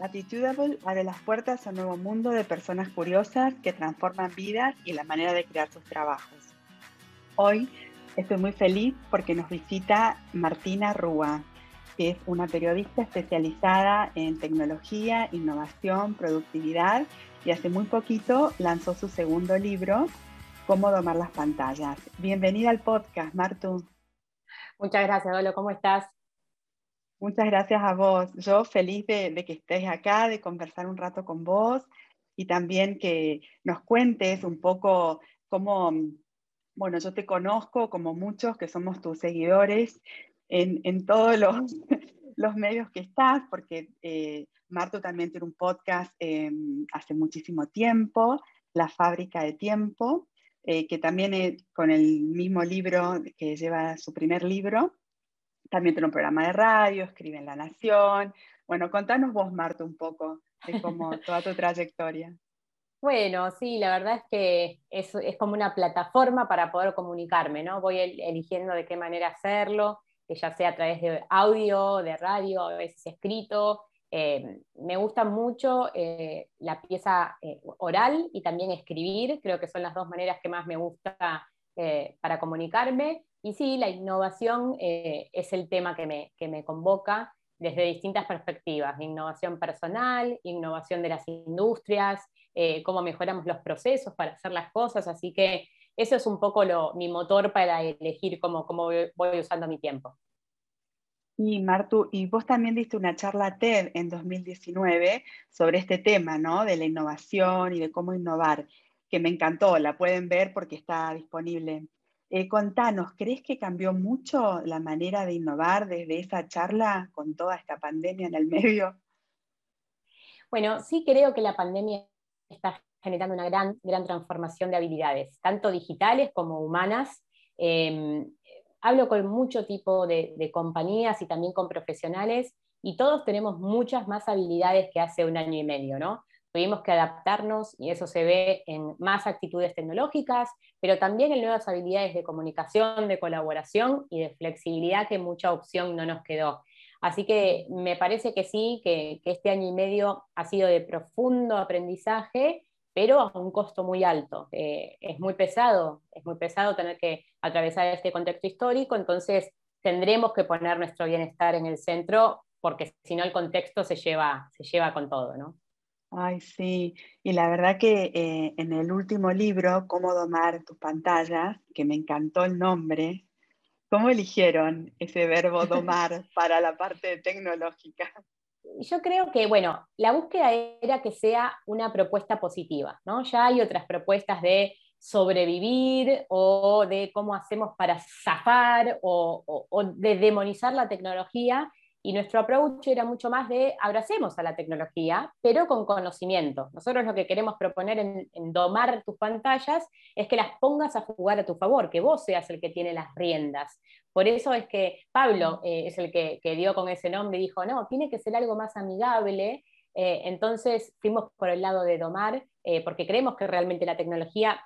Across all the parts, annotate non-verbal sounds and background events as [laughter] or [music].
Attitudable abre las puertas a un nuevo mundo de personas curiosas que transforman vidas y la manera de crear sus trabajos. Hoy estoy muy feliz porque nos visita Martina Rúa, que es una periodista especializada en tecnología, innovación, productividad y hace muy poquito lanzó su segundo libro, Cómo domar las pantallas. Bienvenida al podcast, Martu. Muchas gracias, Dolo. ¿Cómo estás? Muchas gracias a vos. Yo feliz de, que estés acá, de conversar un rato con vos y también que nos cuentes un poco cómo, bueno, yo te conozco como muchos que somos tus seguidores en, todos los, [laughs] los, medios que estás, porque eh, Marto también tiene un podcast em, hace muchísimo tiempo, La Fábrica de Tiempo, eh, que también con el mismo libro que lleva su primer libro, también tiene un programa de radio, escribe en La Nación. Bueno, contanos vos, Marta, un poco de cómo [laughs] toda tu trayectoria. Bueno, sí, la verdad es que es, es, como una plataforma para poder comunicarme, ¿no? Voy eligiendo de qué manera hacerlo, que ya sea a través de audio, de radio, a veces escrito. Eh, me gusta mucho eh, la pieza eh, oral y también escribir, creo que son las dos maneras que más me gusta para comunicarme. Y sí, la innovación eh, es el tema que me, que me convoca desde distintas perspectivas, innovación personal, innovación de las industrias, eh, cómo mejoramos los procesos para hacer las cosas, así que eso es un poco mi motor para elegir cómo, cómo voy usando mi tiempo. Y Martu, y vos también diste una charla TED en 2019 sobre este tema, ¿no? De la innovación y de cómo innovar, que me encantó, la pueden ver porque está disponible eh, contanos, ¿crees que cambió mucho la manera de innovar desde esa charla con toda esta pandemia en el medio? Bueno, sí creo que la pandemia está generando una gran, gran transformación de habilidades, tanto digitales como humanas. Em, hablo con mucho tipo de, de compañías y también con profesionales y todos tenemos muchas más habilidades que hace un año y medio, ¿no? Tuvimos que adaptarnos y eso se ve en más actitudes tecnológicas, pero también en nuevas habilidades de comunicación, de colaboración y de flexibilidad que mucha opción no nos quedó. Así que me parece que sí, que, este año y medio ha sido de profundo aprendizaje, pero a un costo muy alto. Eh, es muy pesado, es muy pesado tener que atravesar este contexto histórico, entonces tendremos que poner nuestro bienestar en el centro, porque si no el contexto se lleva, se lleva con todo, ¿no? Ay, sí. Y la verdad que eh, en el último libro, Cómo domar tus pantallas, que me encantó el nombre, ¿cómo eligieron ese verbo domar [laughs] para la parte tecnológica? Yo creo que, bueno, la búsqueda era que sea una propuesta positiva, ¿no? Ya hay otras propuestas de sobrevivir o de cómo hacemos para zafar o, o de demonizar la tecnología y nuestro approach era mucho más de abracemos a la tecnología, pero con conocimiento. Nosotros lo que queremos proponer en, domar tus pantallas es que las pongas a jugar a tu favor, que vos seas el que tiene las riendas. Por eso es que Pablo eh, es el que, dio con ese nombre y dijo, no, tiene que ser algo más amigable. Eh, entonces fuimos por el lado de domar, eh, porque creemos que realmente la tecnología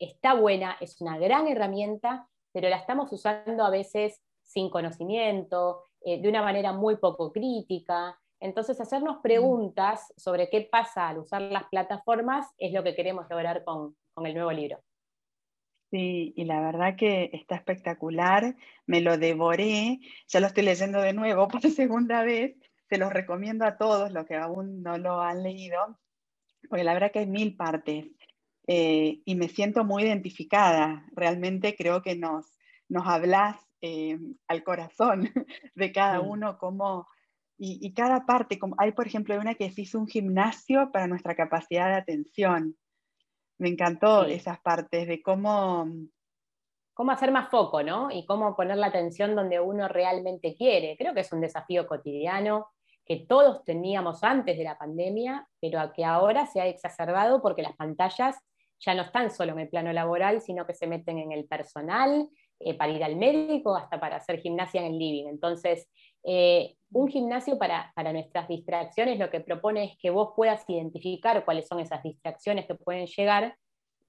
está buena, es una gran herramienta, pero la estamos usando a veces sin conocimiento, eh, de una manera muy poco crítica. Entonces, hacernos mm. preguntas sobre qué pasa al usar las plataformas es lo que queremos lograr con, el nuevo libro. Sí, y la verdad que está espectacular, me lo devoré, ya lo estoy leyendo de nuevo [laughs] por segunda vez, se los recomiendo a todos los que aún no lo han leído, porque la verdad que hay mil partes eh, y me siento muy identificada, realmente creo que nos, nos hablas eh, al corazón [laughs] de cada uno, como, y, cada parte, como hay por ejemplo una que se hizo un gimnasio para nuestra capacidad de atención. Me encantó esas partes de cómo... Cómo hacer más foco, ¿no? Y cómo poner la atención donde uno realmente quiere. Creo que es un desafío cotidiano que todos teníamos antes de la pandemia, pero que ahora se ha exacerbado porque las pantallas ya no están solo en el plano laboral, sino que se meten en el personal, eh, para ir al médico, hasta para hacer gimnasia en el living. Entonces, eh, un gimnasio para, para, nuestras distracciones lo que propone es que vos puedas identificar cuáles son esas distracciones que pueden llegar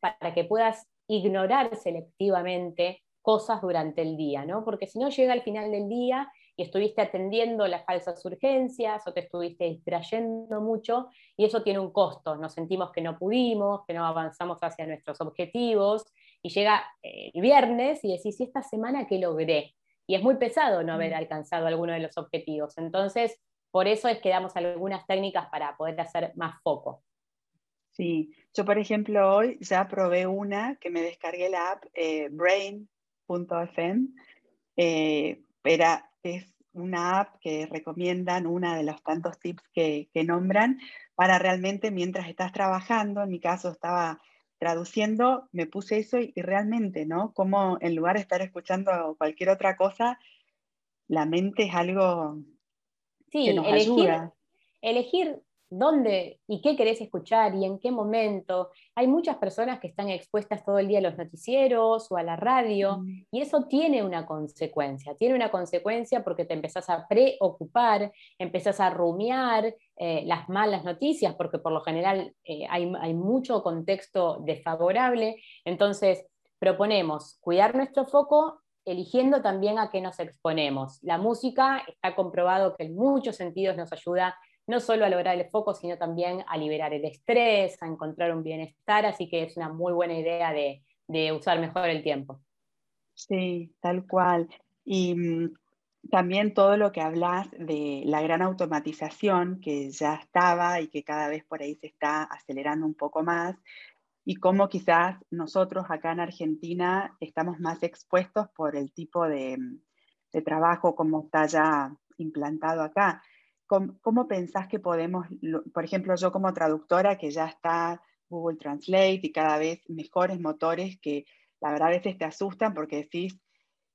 para que puedas ignorar selectivamente cosas durante el día, ¿no? Porque si no llega al final del día y estuviste atendiendo las falsas urgencias o te estuviste distrayendo mucho y eso tiene un costo. Nos sentimos que no pudimos, que no avanzamos hacia nuestros objetivos y llega eh, el viernes y decís, ¿y esta semana qué logré? Y es muy pesado no haber mm. alcanzado alguno de los objetivos. Entonces, por eso es que damos algunas técnicas para poder hacer más foco. Sí, yo por ejemplo hoy ya probé una que me descargué la app eh, brain.fm. Eh, es una app que recomiendan, una de los tantos tips que, nombran, para realmente mientras estás trabajando, en mi caso estaba traduciendo, me puse eso y, realmente, ¿no? Como en lugar de estar escuchando cualquier otra cosa, la mente es algo que nos ayuda. Elegir dónde y qué querés escuchar y en qué momento. Hay muchas personas que están expuestas todo el día a los noticieros o a la radio mm. y eso tiene una consecuencia. Tiene una consecuencia porque te empezás a preocupar, empezás a rumiar eh, las malas noticias porque por lo general eh, hay, hay mucho contexto desfavorable. Entonces, proponemos cuidar nuestro foco eligiendo también a qué nos exponemos. La música está comprobado que en muchos sentidos nos ayuda no solo a lograr el foco, sino también a liberar el estrés, a encontrar un bienestar, así que es una muy buena idea de, usar mejor el tiempo. Sí, tal cual. Y mm, también todo lo que hablas de la gran automatización que ya estaba y que cada vez por ahí se está acelerando un poco más, y cómo quizás nosotros acá en Argentina estamos más expuestos por el tipo de, de trabajo como está ya implantado acá. ¿Cómo, pensás que podemos, por ejemplo, yo como traductora, que ya está Google Translate y cada vez mejores motores que la verdad a veces te asustan porque decís,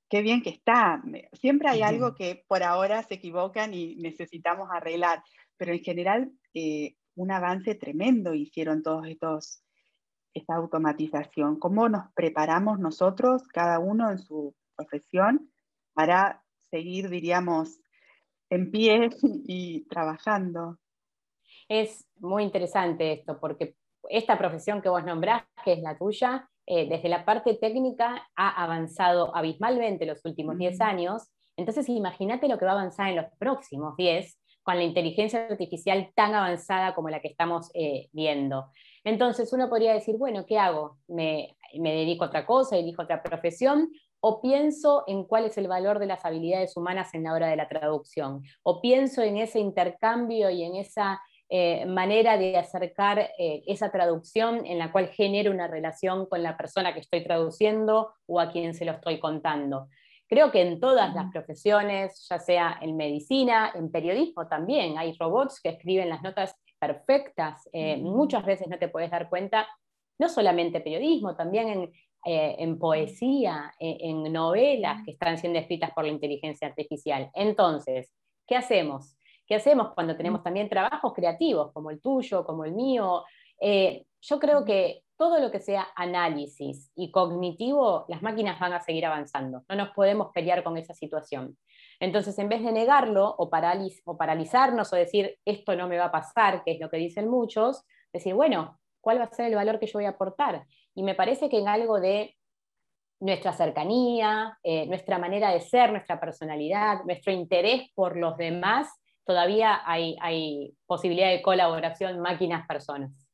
qué bien que está. Siempre hay algo que por ahora se equivocan y necesitamos arreglar, pero en general eh, un avance tremendo hicieron todos estos, esta automatización. ¿Cómo nos preparamos nosotros, cada uno en su profesión, para seguir, diríamos, en pie [laughs] y trabajando. Es muy interesante esto, porque esta profesión que vos nombrás, que es la tuya, eh, desde la parte técnica ha avanzado abismalmente los últimos 10 años. Entonces, imagínate lo que va a avanzar en los próximos 10 con la inteligencia artificial tan avanzada como la que estamos eh, viendo. Entonces, uno podría decir, bueno, ¿qué hago? ¿Me, ¿Me dedico a otra cosa, elijo otra profesión? O pienso en cuál es el valor de las habilidades humanas en la hora de la traducción, o pienso en ese intercambio y en esa eh, manera de acercar eh, esa traducción en la cual genero una relación con la persona que estoy traduciendo o a quien se lo estoy contando. Creo que en todas las profesiones, ya sea en medicina, en periodismo también, hay robots que escriben las notas perfectas. Eh, muchas veces no te puedes dar cuenta, no solamente periodismo, también en, eh, en poesía, eh, en novelas que están siendo escritas por la inteligencia artificial. Entonces, ¿qué hacemos? ¿Qué hacemos cuando tenemos también trabajos creativos como el tuyo, como el mío? Eh, yo creo que todo lo que sea análisis y cognitivo, las máquinas van a seguir avanzando. No nos podemos pelear con esa situación. Entonces, en vez de negarlo o, o paralizarnos o decir, esto no me va a pasar, que es lo que dicen muchos, decir, bueno, ¿cuál va a ser el valor que yo voy a aportar? Y me parece que en algo de nuestra cercanía, eh, nuestra manera de ser, nuestra personalidad, nuestro interés por los demás, todavía hay, hay posibilidad de colaboración máquinas-personas.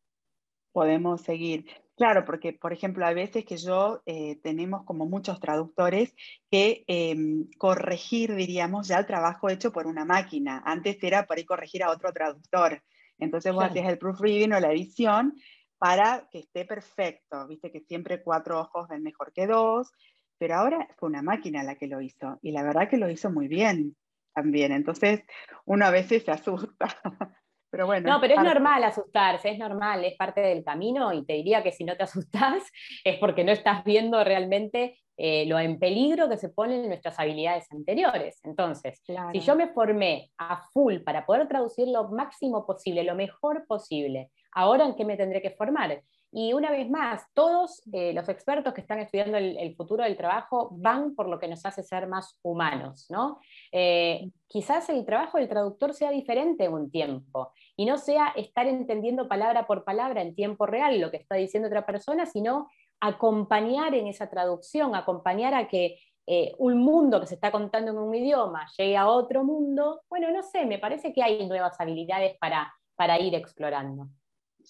Podemos seguir. Claro, porque, por ejemplo, a veces que yo eh, tenemos como muchos traductores que em, corregir, diríamos, ya el trabajo hecho por una máquina. Antes era por ahí corregir a otro traductor. Entonces vos hacías el proofreading o la edición para que esté perfecto. Viste que siempre cuatro ojos ven mejor que dos, pero ahora fue una máquina la que lo hizo y la verdad que lo hizo muy bien también. Entonces uno a veces se asusta. [laughs] Pero bueno, no, pero es normal asustarse, es normal, es parte del camino y te diría que si no te [laughs] asustas es porque no estás viendo realmente eh, lo en peligro que se ponen nuestras habilidades anteriores. Entonces, si yo me formé a full para poder traducir lo máximo posible, lo mejor posible, ahora en qué me tendré que formar. Y una vez más, todos eh, los expertos que están estudiando el, futuro del trabajo van por lo que nos hace ser más humanos, ¿no? Eh, quizás el trabajo del traductor sea diferente un tiempo y no sea estar entendiendo palabra por palabra en tiempo real lo que está diciendo otra persona, sino acompañar en esa traducción, acompañar a que eh, un mundo que se está contando en un idioma llegue a otro mundo, bueno, no sé, me parece que hay nuevas habilidades para, para ir explorando.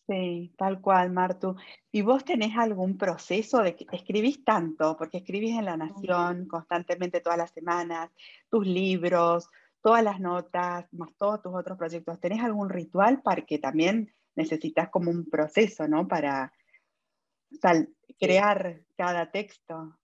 Sí, tal cual, Martu. ¿Y vos tenés algún proceso de que escribís tanto? Porque escribís en La Nación constantemente todas las semanas, tus libros, todas las notas, más todos tus otros proyectos. ¿Tenés algún ritual para que también necesitas como un proceso, ¿no? Para crear cada texto.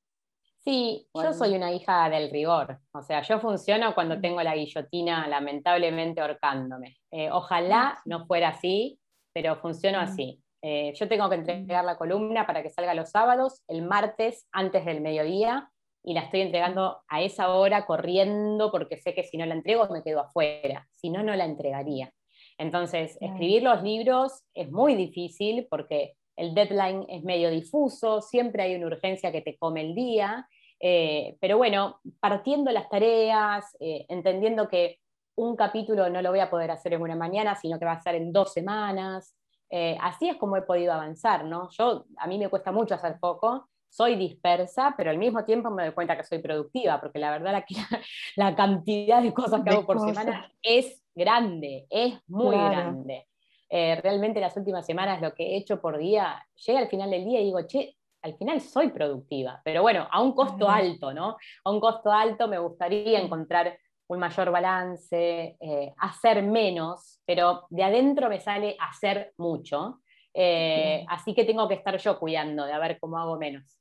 Sí, yo soy una hija del rigor, o sea, yo funciono cuando tengo la guillotina lamentablemente ahorcándome. Eh, ojalá no fuera así, pero funciono mm. así. Eh, yo tengo que entregar la columna para que salga los sábados, el martes antes del mediodía, y la estoy entregando a esa hora corriendo porque sé que si no la entrego me quedo afuera, si no, no la entregaría. Entonces, escribir los libros es muy difícil porque el deadline es medio difuso, siempre hay una urgencia que te come el día, eh, pero bueno, partiendo las tareas, eh, entendiendo que un capítulo no lo voy a poder hacer en una mañana, sino que va a ser en dos semanas, eh, así es como he podido avanzar, ¿no? Yo, a mí me cuesta mucho hacer poco, soy dispersa, pero al mismo tiempo me doy cuenta que soy productiva, porque la verdad la, [laughs] la cantidad de cosas que hago por semana es grande, es muy grande. Eh, realmente las últimas semanas lo que he hecho por día, llega al final del día y digo, che, al final soy productiva, pero bueno, a un costo alto, ¿no? A un costo alto me gustaría encontrar un mayor balance, eh, hacer menos, pero de adentro me sale hacer mucho. Eh, así que tengo que estar yo cuidando de a ver cómo hago menos.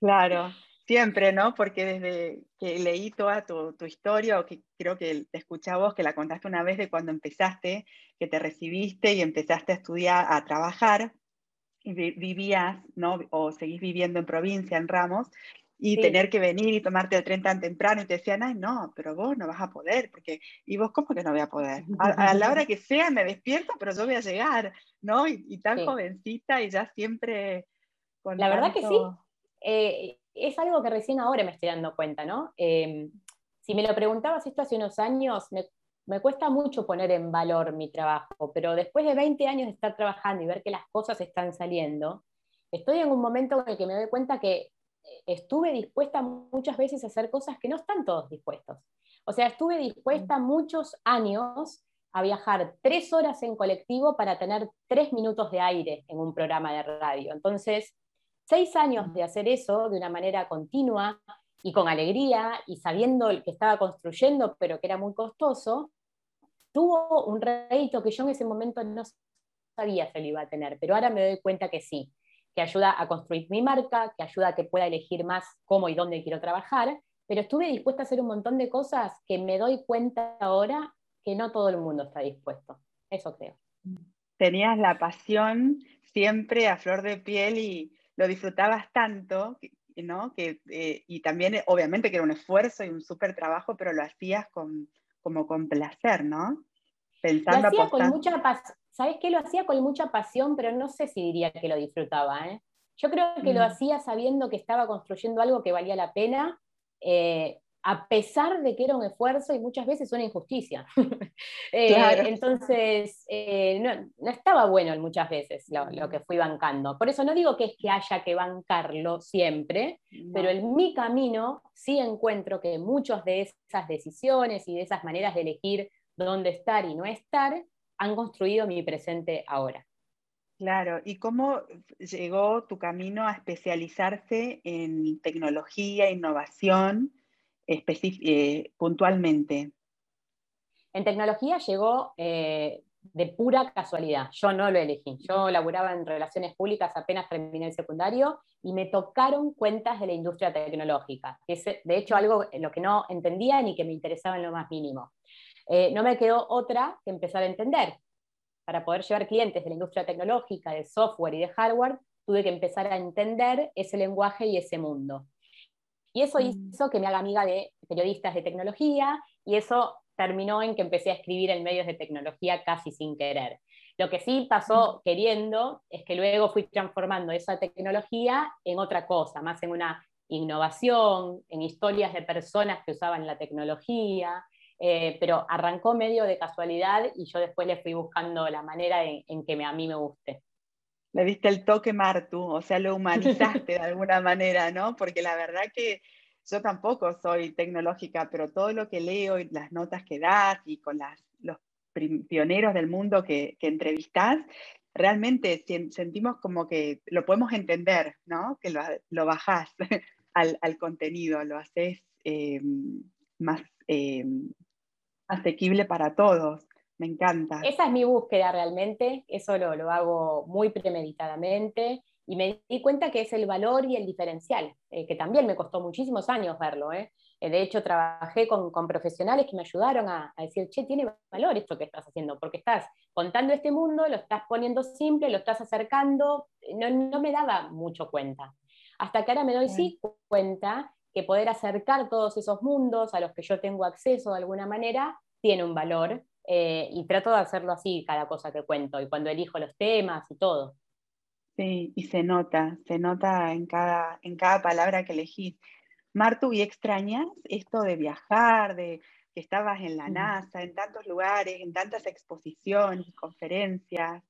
Claro, Siempre, ¿no? Porque desde que leí toda tu, historia, o que creo que te escuché a vos, que la contaste una vez de cuando empezaste, que te recibiste y empezaste a estudiar, a trabajar, y vivías, ¿no? O seguís viviendo en provincia, en Ramos, y tener que venir y tomarte el tren tan temprano, y te decían, ay, no, pero vos no vas a poder, porque, ¿y vos cómo que no voy a poder? A, la hora [laughs] que sea me despierto, pero yo voy a llegar, ¿no? Y, tan jovencita y ya siempre... la verdad que sí. Eh, es algo que recién ahora me estoy dando cuenta, ¿no? Em, si me lo preguntabas esto hace unos años, me, cuesta mucho poner en valor mi trabajo, pero después de 20 años de estar trabajando y ver que las cosas están saliendo, estoy en un momento en el que me doy cuenta que eh, estuve dispuesta muchas veces a hacer cosas que no están todos dispuestos. O sea, estuve dispuesta muchos años a viajar tres horas en colectivo para tener tres minutos de aire en un programa de radio. Entonces, seis años de hacer eso de una manera continua y con alegría y sabiendo que estaba construyendo, pero que era muy costoso, tuvo un rédito que yo en ese momento no sabía si lo iba a tener, pero ahora me doy cuenta que sí, que ayuda a construir mi marca, que ayuda a que pueda elegir más cómo y dónde quiero trabajar, pero estuve dispuesta a hacer un montón de cosas que me doy cuenta ahora que no todo el mundo está dispuesto. Eso creo. Tenías la pasión siempre a flor de piel y, lo disfrutabas tanto, ¿no? Que, eh, y también, obviamente, que era un esfuerzo y un súper trabajo, pero lo hacías con, como con placer, ¿no? Pensando, lo hacía con mucha pasión. ¿Sabes qué? Lo hacía con mucha pasión, pero no sé si diría que lo disfrutaba. ¿eh? Yo creo que lo mm. hacía sabiendo que estaba construyendo algo que valía la pena, eh, a pesar de que era un esfuerzo y muchas veces una injusticia. [laughs] Eh, entonces, no, estaba bueno muchas veces lo, que fui bancando. Por eso no digo que es que haya que bancarlo siempre, pero en mi camino sí encuentro que muchas de esas decisiones y de esas maneras de elegir dónde estar y no estar han construido mi presente ahora. Claro, ¿y cómo llegó tu camino a especializarse en tecnología, innovación? eh, puntualmente? En tecnología llegó eh, de pura casualidad. Yo no lo elegí. Yo laburaba en relaciones públicas apenas terminé el secundario y me tocaron cuentas de la industria tecnológica, que es de hecho algo en lo que no entendía ni que me interesaba en lo más mínimo. Eh, no me quedó otra que empezar a entender. Para poder llevar clientes de la industria tecnológica, de software y de hardware, tuve que empezar a entender ese lenguaje y ese mundo. Y eso mm. hizo que me haga amiga de periodistas de tecnología y eso terminó en que empecé a escribir en medios de tecnología casi sin querer. Lo que sí pasó mm. queriendo es que luego fui transformando esa tecnología en otra cosa, más en una innovación, en historias de personas que usaban la tecnología, eh, pero arrancó medio de casualidad y yo después le fui buscando la manera en, en que a mí me guste le diste el toque Martu, o sea, lo humanizaste de alguna manera, ¿no? Porque la verdad que yo tampoco soy tecnológica, pero todo lo que leo y las notas que das y con las, los pioneros del mundo que, que entrevistás, realmente sentimos como que lo podemos entender, ¿no? Que lo, lo bajás [laughs] al, al, contenido, lo haces eh, más eh, asequible para todos. Me encanta. Esa es mi búsqueda realmente, eso lo, lo hago muy premeditadamente y me di cuenta que es el valor y el diferencial, eh, que también me costó muchísimos años verlo. ¿eh? Eh, de hecho, trabajé con, con, profesionales que me ayudaron a, a, decir, che, tiene valor esto que estás haciendo, porque estás contando este mundo, lo estás poniendo simple, lo estás acercando, no, no me daba mucho cuenta. Hasta que ahora me doy sí cuenta que poder acercar todos esos mundos a los que yo tengo acceso de alguna manera tiene un valor eh, y trato de hacerlo así cada cosa que cuento y cuando elijo los temas y todo. Sí, y se nota, se nota en cada, en cada palabra que elegís. Martu, ¿y extrañas esto de viajar, de que estabas en la NASA, en tantos lugares, en tantas exposiciones, conferencias?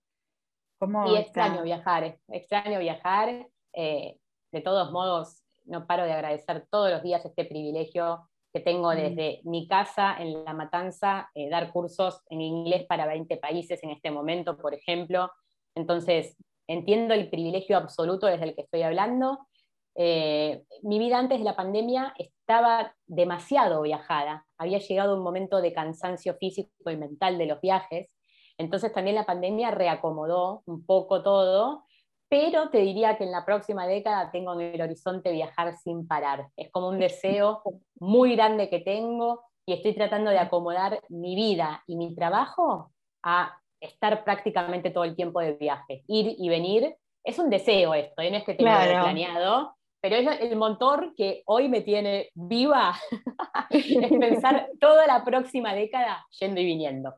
¿Cómo y extraño viajar, extraño viajar. Eh, de todos modos, no paro de agradecer todos los días este privilegio que tengo mm. desde mi casa en La Matanza, eh, dar cursos en inglés para 20 países en este momento, por ejemplo. Entonces, entiendo el privilegio absoluto desde el que estoy hablando. Eh, mi vida antes de la pandemia estaba demasiado viajada. Había llegado un momento de cansancio físico y mental de los viajes. Entonces también la pandemia reacomodó un poco todo pero te diría que en la próxima década tengo en el horizonte viajar sin parar. Es como un deseo muy grande que tengo y estoy tratando de acomodar mi vida y mi trabajo a estar prácticamente todo el tiempo de viaje, ir y venir. Es un deseo esto, ¿eh? no es que tenga planeado, pero es el motor que hoy me tiene viva, [laughs] es pensar toda la próxima década yendo y viniendo.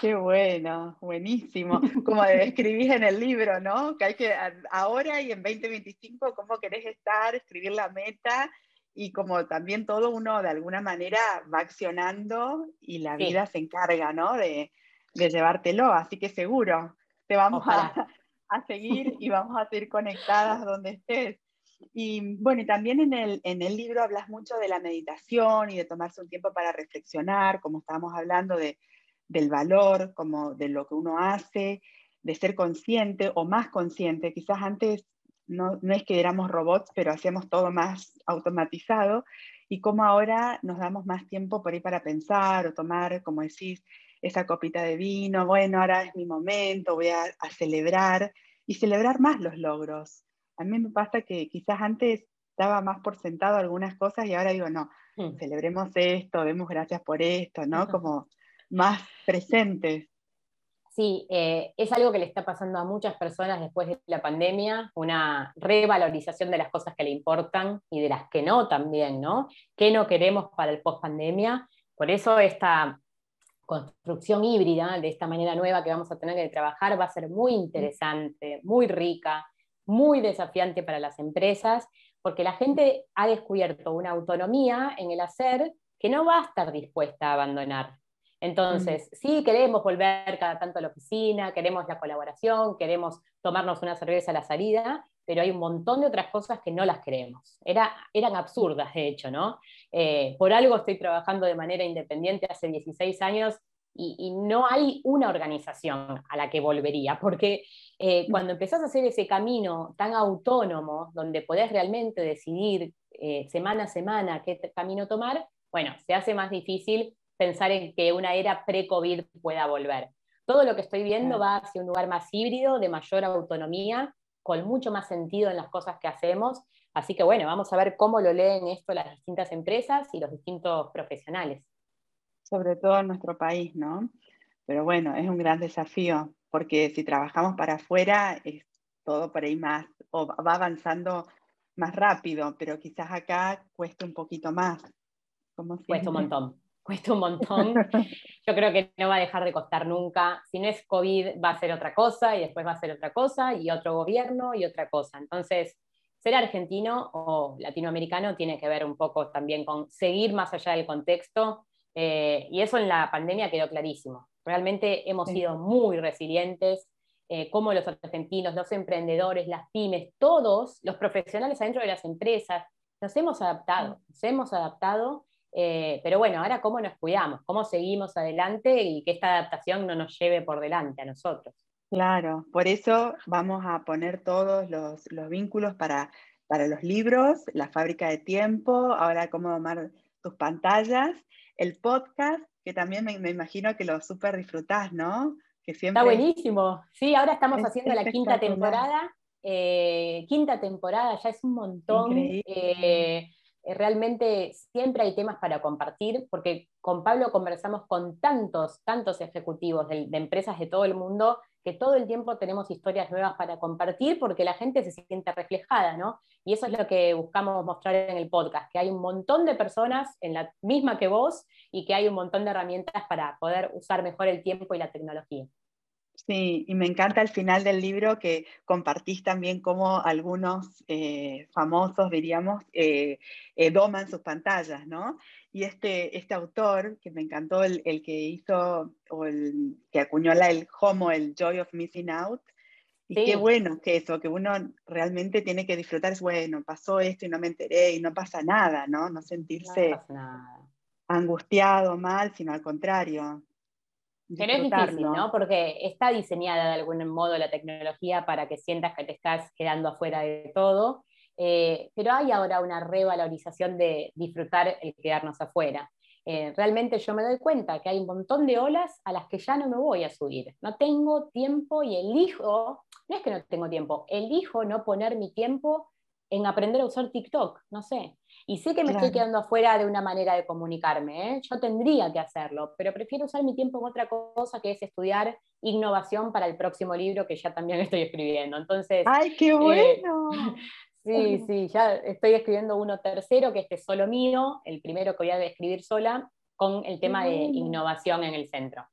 Qué bueno, buenísimo. Como describís en el libro, ¿no? Que hay que ahora y en 2025, cómo querés estar, escribir la meta y como también todo uno de alguna manera va accionando y la vida se encarga, ¿no? De, de, llevártelo. Así que seguro te vamos a, [laughs] a, seguir y vamos a seguir conectadas donde estés. Y bueno, y también en el, en el libro hablas mucho de la meditación y de tomarse un tiempo para reflexionar, como estábamos hablando de del valor, como de lo que uno hace, de ser consciente o más consciente. Quizás antes no, no, es que éramos robots, pero hacíamos todo más automatizado y como ahora nos damos más tiempo por ahí para pensar o tomar, como decís, esa copita de vino, bueno, ahora es mi momento, voy a, a celebrar y celebrar más los logros. A mí me pasa que quizás antes daba más por sentado algunas cosas y ahora digo, no, mm. celebremos esto, demos gracias por esto, ¿no? Como más presentes. Sí, eh, es algo que le está pasando a muchas personas después de la pandemia, una revalorización de las cosas que le importan y de las que no también, ¿no? ¿Qué no queremos para el post-pandemia? Por eso esta construcción híbrida, de esta manera nueva que vamos a tener que trabajar, va a ser muy interesante, muy rica, muy desafiante para las empresas, porque la gente ha descubierto una autonomía en el hacer que no va a estar dispuesta a abandonar. Entonces, sí queremos volver cada tanto a la oficina, queremos la colaboración, queremos tomarnos una cerveza a la salida, pero hay un montón de otras cosas que no las queremos. Era, eran absurdas, de hecho, ¿no? Eh, por algo estoy trabajando de manera independiente hace 16 años y, no hay una organización a la que volvería, porque eh, cuando empezás a hacer ese camino tan autónomo, donde podés realmente decidir eh, semana a semana qué camino tomar, bueno, se hace más difícil pensar en que una era pre-COVID pueda volver. Todo lo que estoy viendo va hacia un lugar más híbrido, de mayor autonomía, con mucho más sentido en las cosas que hacemos. Así que bueno, vamos a ver cómo lo leen esto las distintas empresas y los distintos profesionales. Sobre todo en nuestro país, ¿no? Pero bueno, es un gran desafío, porque si trabajamos para afuera, es todo por ahí más, o va avanzando más rápido, pero quizás acá cuesta un poquito más. Cuesta un montón cuesta un montón. [laughs] Yo creo que no va a dejar de costar nunca. Si no es COVID, va a ser otra cosa y después va a ser otra cosa y otro gobierno y otra cosa. Entonces, ser argentino o latinoamericano tiene que ver un poco también con seguir más allá del contexto. Eh, y eso en la pandemia quedó clarísimo. Realmente hemos sido muy resilientes, eh, como los argentinos, los emprendedores, las pymes, todos los profesionales adentro de las empresas, nos hemos adaptado, nos hemos adaptado, eh, pero bueno, ahora cómo nos cuidamos, cómo seguimos adelante y que esta adaptación no nos lleve por delante a nosotros. Claro, por eso vamos a poner todos los, vínculos para, para los libros, la fábrica de tiempo, ahora cómo tomar tus pantallas, el podcast, que también me, imagino que lo súper disfrutás, ¿no? Que siempre... Está buenísimo. Sí, ahora estamos haciendo la quinta temporada. Eh, quinta temporada, ya es un montón. Eh, realmente siempre hay temas para compartir, porque con Pablo conversamos con tantos, tantos ejecutivos de, empresas de todo el mundo que todo el tiempo tenemos historias nuevas para compartir porque la gente se siente reflejada, ¿no? Y eso es lo que buscamos mostrar en el podcast, que hay un montón de personas en la misma que vos y que hay un montón de herramientas para poder usar mejor el tiempo y la tecnología. Sí, y me encanta el final del libro que compartís también cómo algunos eh, famosos, diríamos, eh, eh, doman sus pantallas, ¿no? Y este, este autor, que me encantó, el, que hizo, o el que acuñó la, el Homo, el Joy of Missing Out, y qué bueno que eso, que uno realmente tiene que disfrutar, es bueno, pasó esto y no me enteré y no pasa nada, ¿no? No sentirse angustiado, mal, sino al contrario. Pero es difícil, ¿no? Porque está diseñada de algún modo la tecnología para que sientas que te estás quedando afuera de todo, eh, pero hay ahora una revalorización de disfrutar el quedarnos afuera. Eh, realmente yo me doy cuenta que hay un montón de olas a las que ya no me voy a subir. No tengo tiempo y elijo, no es que no tengo tiempo, elijo no poner mi tiempo en aprender a usar TikTok, no sé. Y sé que me estoy quedando afuera de una manera de comunicarme, ¿eh? yo tendría que hacerlo, pero prefiero usar mi tiempo en otra cosa que es estudiar innovación para el próximo libro que ya también [laughs] estoy escribiendo. Entonces, ¡ay, qué eh, bueno! [laughs] sí, sí, ya estoy escribiendo uno tercero, que este es solo mío, el primero que voy a escribir sola, con el tema de innovación en el centro.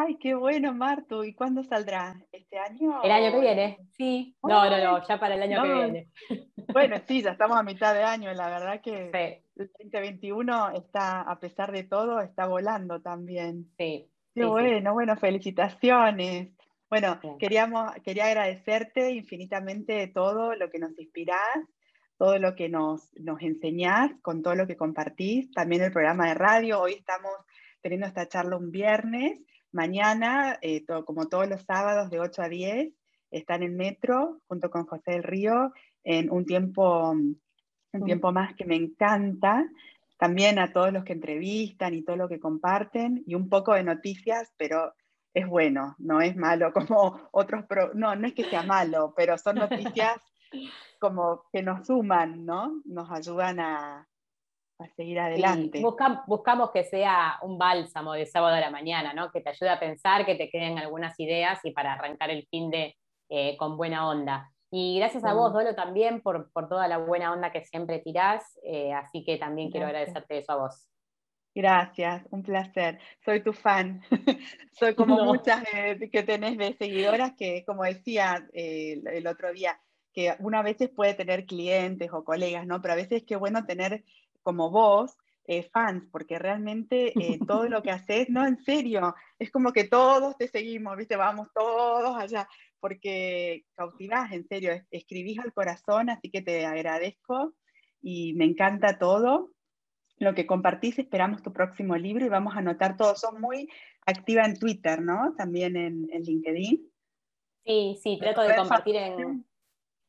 Ay, qué bueno, Martu. ¿Y cuándo saldrá? ¿Este año? El año que viene, sí. No, no, no, ya para el año que viene. [laughs] Bueno, sí, ya estamos a mitad de año. La verdad que el 2021 está, a pesar de todo, está volando también. Sí. Qué bueno, bueno, felicitaciones. Bueno, queríamos, quería agradecerte infinitamente todo lo que nos inspirás, todo lo que nos, nos enseñás, con todo lo que compartís, también el programa de radio. Hoy estamos teniendo esta charla un viernes Mañana, eh, como todos los sábados de 8 a 10, están en Metro junto con José del Río en un tiempo, un tiempo más que me encanta. También a todos los que entrevistan y todo lo que comparten y un poco de noticias, pero es bueno, no es malo [laughs] como otros, no, no es que sea malo, pero son noticias [laughs] como que nos suman, ¿no? Nos ayudan a, a seguir adelante. buscamos que sea un bálsamo de sábado a la mañana, ¿no? que te ayude a pensar, que te queden algunas ideas y para arrancar el fin de eh, con buena onda. Y gracias a vos, Dolo, también por, toda la buena onda que siempre tirás, eh, así que también quiero agradecerte eso a vos. Gracias, un placer. Soy tu fan. [laughs] Soy como [laughs] muchas que tenés de seguidoras que, como decía eh, el otro día, que una veces puede tener clientes o colegas, ¿no? Pero a veces es que bueno tener como vos, eh, fans, porque realmente eh, todo lo que [laughs] haces, no, en serio, es como que todos te seguimos, ¿viste? Vamos todos allá, porque cautivás, en serio, escribís al corazón, así que te agradezco y me encanta todo. Lo que compartís, esperamos tu próximo libro y vamos a anotar todo. Sos muy activa en Twitter, ¿no? También en, en LinkedIn. Sí, sí, trato de compartir en,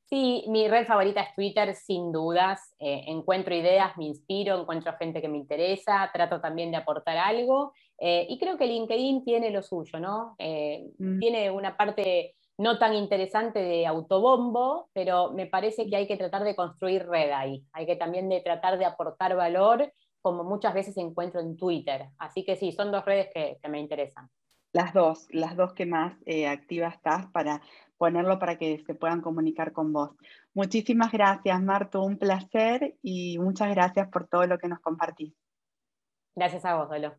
Sí, mi red favorita es Twitter, sin dudas. Eh, encuentro ideas, me inspiro, encuentro gente que me interesa, trato también de aportar algo. Eh, y creo que LinkedIn tiene lo suyo, ¿no? Eh, mm. Tiene una parte no tan interesante de autobombo, pero me parece que hay que tratar de construir red ahí. Hay que también de tratar de aportar valor, como muchas veces encuentro en Twitter. Así que sí, son dos redes que, que me interesan. Las dos, las dos que más activas estás para ponerlo para que se puedan comunicar con vos. Muchísimas gracias, Marto, un placer y muchas gracias por todo lo que nos compartís. Gracias a vos, Dolo.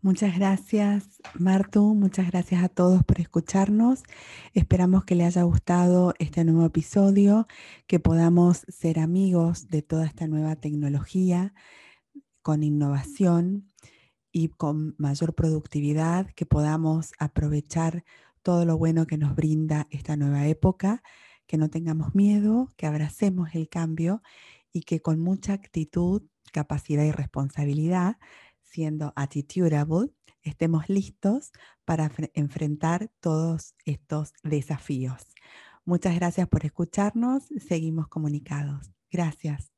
Muchas gracias, Martu. Muchas gracias a todos por escucharnos. Esperamos que les haya gustado este nuevo episodio, que podamos ser amigos de toda esta nueva tecnología con innovación y con mayor productividad, que podamos aprovechar todo lo bueno que nos brinda esta nueva época, que no tengamos miedo, que abracemos el cambio y que con mucha actitud, capacidad y responsabilidad, siendo attitudeable, estemos listos para enfrentar todos estos desafíos. Muchas gracias por escucharnos. Seguimos comunicados. Gracias.